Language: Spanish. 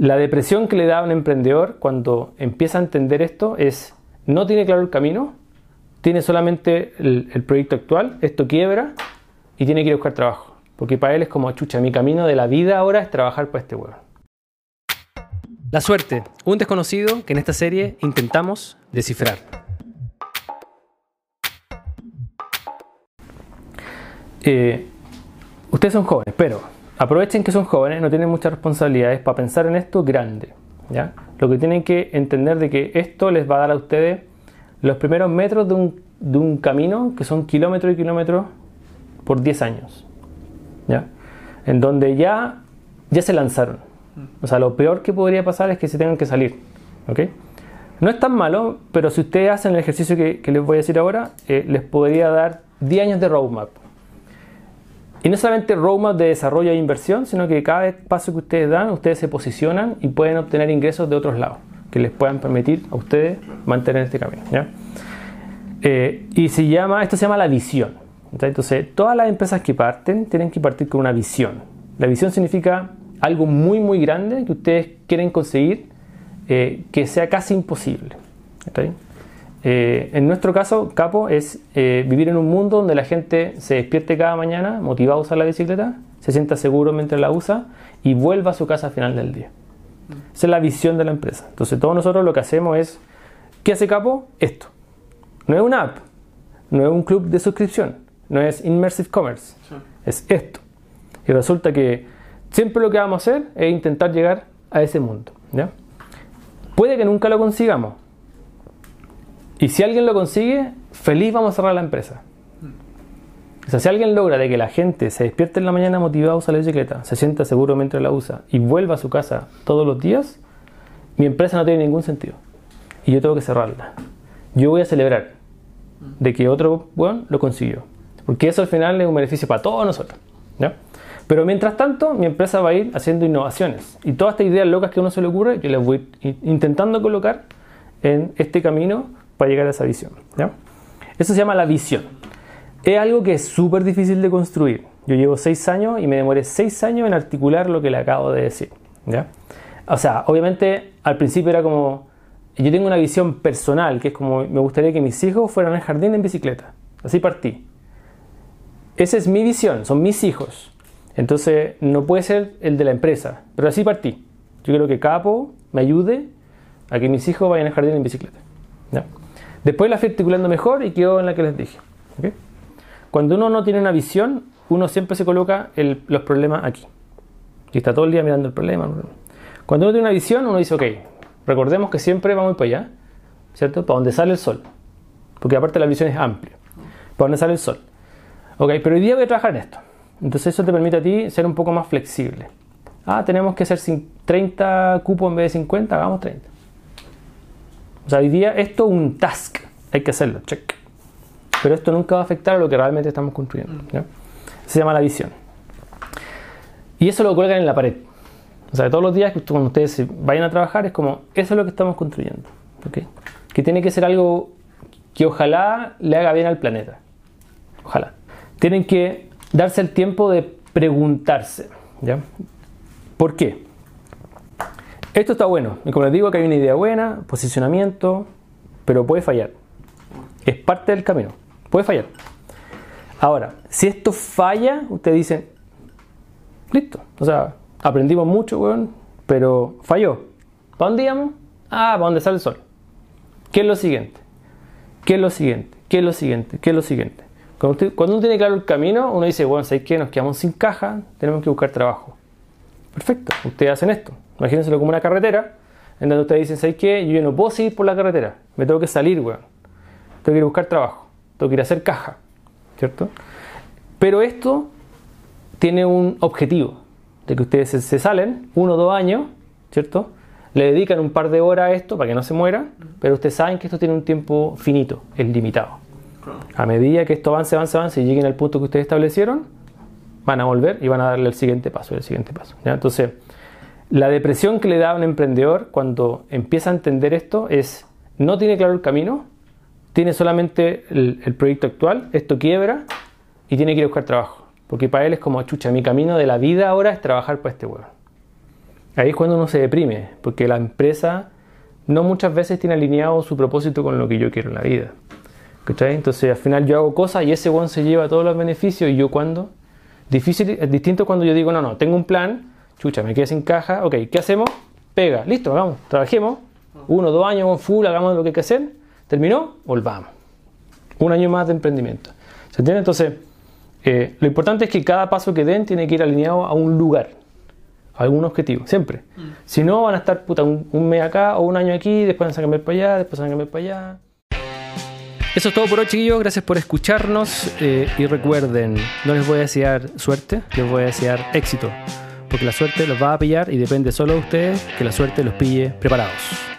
La depresión que le da a un emprendedor cuando empieza a entender esto es, no tiene claro el camino, tiene solamente el, el proyecto actual, esto quiebra y tiene que ir a buscar trabajo. Porque para él es como, chucha, mi camino de la vida ahora es trabajar para este huevo. La suerte, un desconocido que en esta serie intentamos descifrar. Eh, ustedes son jóvenes, pero aprovechen que son jóvenes, no tienen muchas responsabilidades para pensar en esto grande. ¿ya? Lo que tienen que entender de que esto les va a dar a ustedes los primeros metros de un, de un camino que son kilómetros y kilómetros por 10 años. ¿ya? En donde ya, ya se lanzaron. O sea, lo peor que podría pasar es que se tengan que salir. No es tan malo, pero si ustedes hacen el ejercicio que, que les voy a decir ahora, eh, les podría dar 10 años de roadmap. Y no solamente roadmap de desarrollo e inversión, sino que cada paso que ustedes dan, ustedes se posicionan y pueden obtener ingresos de otros lados que les puedan permitir a ustedes mantener este camino. ¿ya? Eh, y se llama, esto se llama la visión. Entonces, todas las empresas que parten tienen que partir con una visión. La visión significa algo muy, muy grande que ustedes quieren conseguir eh, que sea casi imposible. Eh, en nuestro caso, Capo es eh, vivir en un mundo donde la gente se despierte cada mañana motivado a usar la bicicleta, se sienta seguro mientras la usa y vuelva a su casa al final del día. Esa es la visión de la empresa. Entonces, todos nosotros lo que hacemos es, ¿qué hace Capo? Esto. No es una app, no es un club de suscripción, no es Immersive Commerce, sí. es esto. Y resulta que siempre lo que vamos a hacer es intentar llegar a ese mundo. ¿ya? Puede que nunca lo consigamos. Y si alguien lo consigue, feliz vamos a cerrar la empresa. O sea, si alguien logra de que la gente se despierte en la mañana motivado a usar la bicicleta, se sienta seguro mientras la usa y vuelva a su casa todos los días, mi empresa no tiene ningún sentido. Y yo tengo que cerrarla. Yo voy a celebrar de que otro bueno, lo consiguió. Porque eso al final es un beneficio para todos nosotros. ¿ya? Pero mientras tanto, mi empresa va a ir haciendo innovaciones. Y todas estas ideas locas que a uno se le ocurre, yo las voy intentando colocar en este camino para llegar a esa visión. ¿ya? Eso se llama la visión. Es algo que es súper difícil de construir. Yo llevo seis años y me demoré seis años en articular lo que le acabo de decir. ¿ya? O sea, obviamente al principio era como, yo tengo una visión personal, que es como, me gustaría que mis hijos fueran al jardín en bicicleta. Así partí. Esa es mi visión, son mis hijos. Entonces no puede ser el de la empresa, pero así partí. Yo quiero que Capo me ayude a que mis hijos vayan al jardín en bicicleta. ¿ya? Después la fui articulando mejor y quedó en la que les dije. ¿okay? Cuando uno no tiene una visión, uno siempre se coloca el, los problemas aquí. Y está todo el día mirando el problema. Cuando uno tiene una visión, uno dice, ok, recordemos que siempre vamos para allá, ¿cierto? Para donde sale el sol. Porque aparte la visión es amplia. Para donde sale el sol. Ok, pero hoy día voy a trabajar en esto. Entonces eso te permite a ti ser un poco más flexible. Ah, tenemos que hacer 30 cupos en vez de 50, hagamos 30. O sea, hoy día esto es un task, hay que hacerlo, check. Pero esto nunca va a afectar a lo que realmente estamos construyendo. ¿ya? Se llama la visión. Y eso lo cuelgan en la pared. O sea, todos los días cuando ustedes vayan a trabajar es como, eso es lo que estamos construyendo. ¿okay? Que tiene que ser algo que ojalá le haga bien al planeta. Ojalá. Tienen que darse el tiempo de preguntarse. ¿ya? ¿Por qué? Esto está bueno. Y como les digo, que hay una idea buena, posicionamiento, pero puede fallar. Es parte del camino. Puede fallar. Ahora, si esto falla, ustedes dicen, listo. O sea, aprendimos mucho, weón, pero falló. ¿Para dónde íbamos? Ah, para dónde sale el sol. ¿Qué es lo siguiente? ¿Qué es lo siguiente? ¿Qué es lo siguiente? ¿Qué es lo siguiente? Cuando, uno tiene claro el camino, uno dice, bueno, ¿sabes qué? Nos quedamos sin caja, tenemos que buscar trabajo. Perfecto, ustedes hacen esto. Imagínenselo como una carretera, en donde ustedes dicen, ¿sabes qué? Yo no puedo seguir por la carretera, me tengo que salir, weón. Tengo que ir a buscar trabajo, tengo que ir a hacer caja, ¿cierto? Pero esto tiene un objetivo, de que ustedes se, salen, uno o dos años, ¿cierto? Le dedican un par de horas a esto para que no se muera, pero ustedes saben que esto tiene un tiempo finito, es limitado. A medida que esto avance, avance, avance y lleguen al punto que ustedes establecieron, van a volver y van a darle el siguiente paso, el siguiente paso. ¿ya? Entonces, la depresión que le da a un emprendedor cuando empieza a entender esto es, no tiene claro el camino, tiene solamente el, proyecto actual, esto quiebra y tiene que ir a buscar trabajo. Porque para él es como, chucha, mi camino de la vida ahora es trabajar para este huevo. ahí es cuando uno se deprime, porque la empresa no muchas veces tiene alineado su propósito con lo que yo quiero en la vida. ¿Cachai? Entonces al final yo hago cosas y ese one se lleva todos los beneficios y yo cuando... Difícil, es distinto cuando yo digo, no, no, tengo un plan, chucha, me quedé sin caja, ok, ¿qué hacemos? Pega, listo, vamos, trabajemos, uno, dos años, full, hagamos lo que hay que hacer, terminó, volvamos. Un año más de emprendimiento. ¿Se entiende? Entonces, eh, lo importante es que cada paso que den tiene que ir alineado a un lugar, a algún objetivo, siempre. Si no, van a estar puta, un, un mes acá o un año aquí, después van a cambiar para allá, después van a cambiar para allá. Eso es todo por hoy, chiquillos. Gracias por escucharnos. eh, y recuerden, no les voy a desear suerte, les voy a desear éxito. Porque la suerte los va a pillar y depende solo de ustedes que la suerte los pille preparados.